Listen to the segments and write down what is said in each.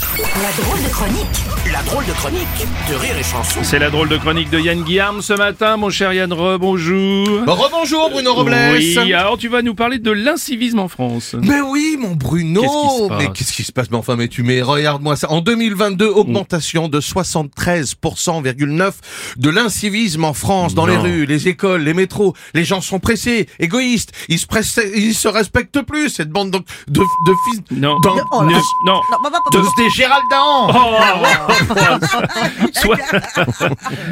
La drôle de chronique La drôle de chronique de Rire et Chanson. C'est la drôle de chronique de Yann Guillaume ce matin, mon cher Yann Rebonjour. Rebonjour Bruno Robles. Oui, alors tu vas nous parler de l'incivisme en France. Mais oui, mon Bruno. Qu'est-ce qui se passe mais qu'est-ce qui se passe Mais enfin, mais tu mets, regarde-moi ça. En 2022, augmentation de 73,9% de l'incivisme en France, dans les Non. rues, les écoles, les métros. Les gens sont pressés, égoïstes. Ils se pressent, ils se respectent plus, cette bande de, de, de fils. Non, non, Non, bah, bah, de, Oh, Soit-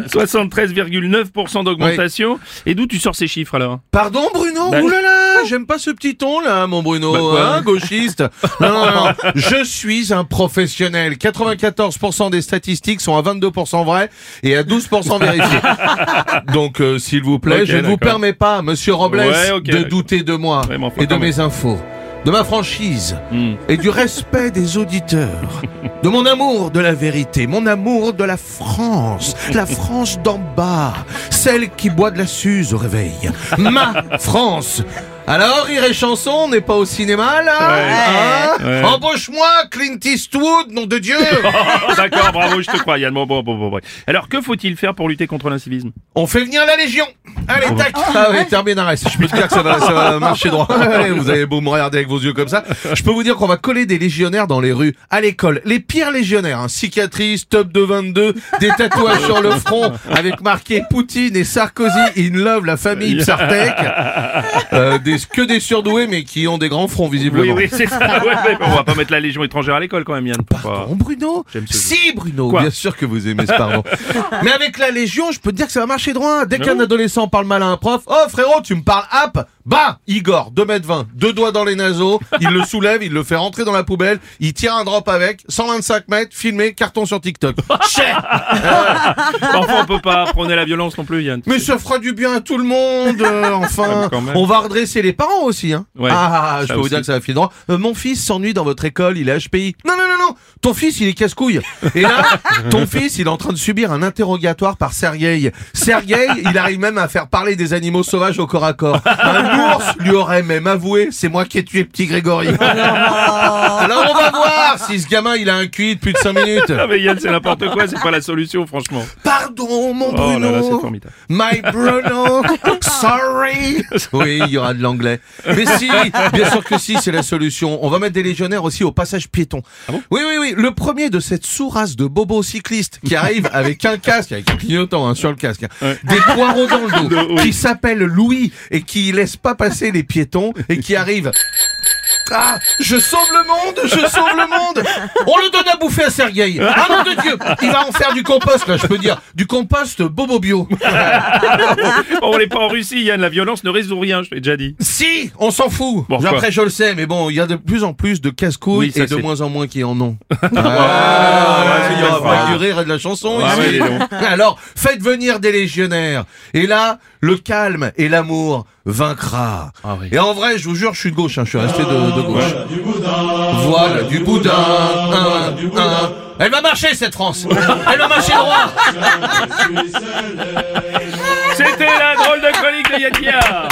73,9% d'augmentation. Et d'où tu sors ces chiffres alors? Pardon Bruno Bah- Ouh là là, j'aime pas ce petit ton là, mon Bruno, Bah hein, gauchiste. non, non, non, je suis un professionnel. 94% des statistiques sont à 22% vraies et à 12% vérifiées. Donc, euh, s'il vous plaît, je ne vous permets pas, Monsieur Robles, Ouais, de douter de moi et de mes infos, de ma franchise Hmm. et du respect des auditeurs, de mon amour de la vérité, mon amour de la France, la France d'en bas, celle qui boit de la suze au réveil, ma France. Alors, Rire et Chanson n'est pas au cinéma, là Hein ouais. Embauche-moi, Clint Eastwood, nom de Dieu Oh, D'accord, bravo, je te crois Yann. Bon, bon, bon, bon, bon. Alors que faut-il faire pour lutter contre l'incivisme? On fait venir la Légion Allez, tac Ah oui. Je peux te dire que ça va, ça va marcher droit. Allez, vous avez beau me regarder avec vos yeux comme ça. Je peux vous dire qu'on va coller des légionnaires dans les rues, à l'école. Les pires légionnaires, hein. cicatrices, top de 22, des tatouages sur le front, avec marqué Poutine et Sarkozy in love, la famille Psartek. Euh, des, que des surdoués, mais qui ont des grands fronts, Oui, visiblement. oui, c'est ça. Ouais, mais on va pas mettre la Légion étrangère à l'école quand même, Yann. Pardon, Bruno. Si, Bruno, Quoi bien sûr que vous aimez ce pardon. Mais avec la Légion, je peux te dire que ça va marcher droit. Dès qu'un adolescent parle mal à un prof, oh frérot, tu me parles app Bah, Igor, 2m20, deux doigts dans les naseaux, il le soulève, il le fait rentrer dans la poubelle, il tire un drop avec, 125 mètres, filmé, carton sur TikTok. Cher Enfin, on peut pas prôner la violence non plus, Yann. Mais ça fera du bien à tout le monde, euh, enfin. Même. On va redresser les parents aussi, hein. Ouais, ah, je ça peux vous dire que ça va filer droit. Euh, mon fils s'ennuie dans votre école, il est HPI. Non, non, non, non. Ton fils, il est casse-couille. Et là, ton fils, il est en train de subir un interrogatoire par Sergueï. Sergueï, il arrive même à faire parler des animaux sauvages au corps à corps. Un lui aurait même avoué, c'est moi qui ai tué petit Grégory. Alors on va voir si ce gamin, il a un QI de plus de 5 minutes. Ah mais Yann, c'est n'importe quoi, c'est pas la solution, franchement. Pardon, mon Oh là Bruno. là, c'est formidable. My Bruno, sorry. Oui, il y aura de l'anglais. Mais si, bien sûr que si, c'est la solution. On va mettre des légionnaires aussi au passage piéton. Ah bon? Oui, oui, oui. Le premier de cette sous-race de bobos cyclistes qui arrive avec un casque, avec un clignotant hein, sur le casque, hein, Ouais. des poireaux dans le dos, Oui. qui s'appelle Louis et qui laisse pas passer les piétons et qui arrive. Ah, je sauve le monde, je sauve le monde. On le donne à bouffer à Sergueï. Ah nom de Dieu, il va en faire du compost là, je peux dire, du compost bobo bio. On n'est pas en Russie, Yann, la violence ne résout rien, je l'ai déjà dit. Si, on s'en fout. Bon, Après, je le sais, mais bon, il y a de plus en plus de casse-couilles Oui, et de moins en moins qui en ont. Ah, c'est rire et de la chanson Ah, ici. ouais, dis donc. Alors, faites venir des légionnaires. Et là, le calme et l'amour vaincra. Ah oui. Et en vrai, je vous jure, je suis de gauche, hein, je suis resté de, de gauche. Voilà du boudin. un, un. Elle va marcher cette France. Elle va marcher droit. C'était la drôle de chronique de Yann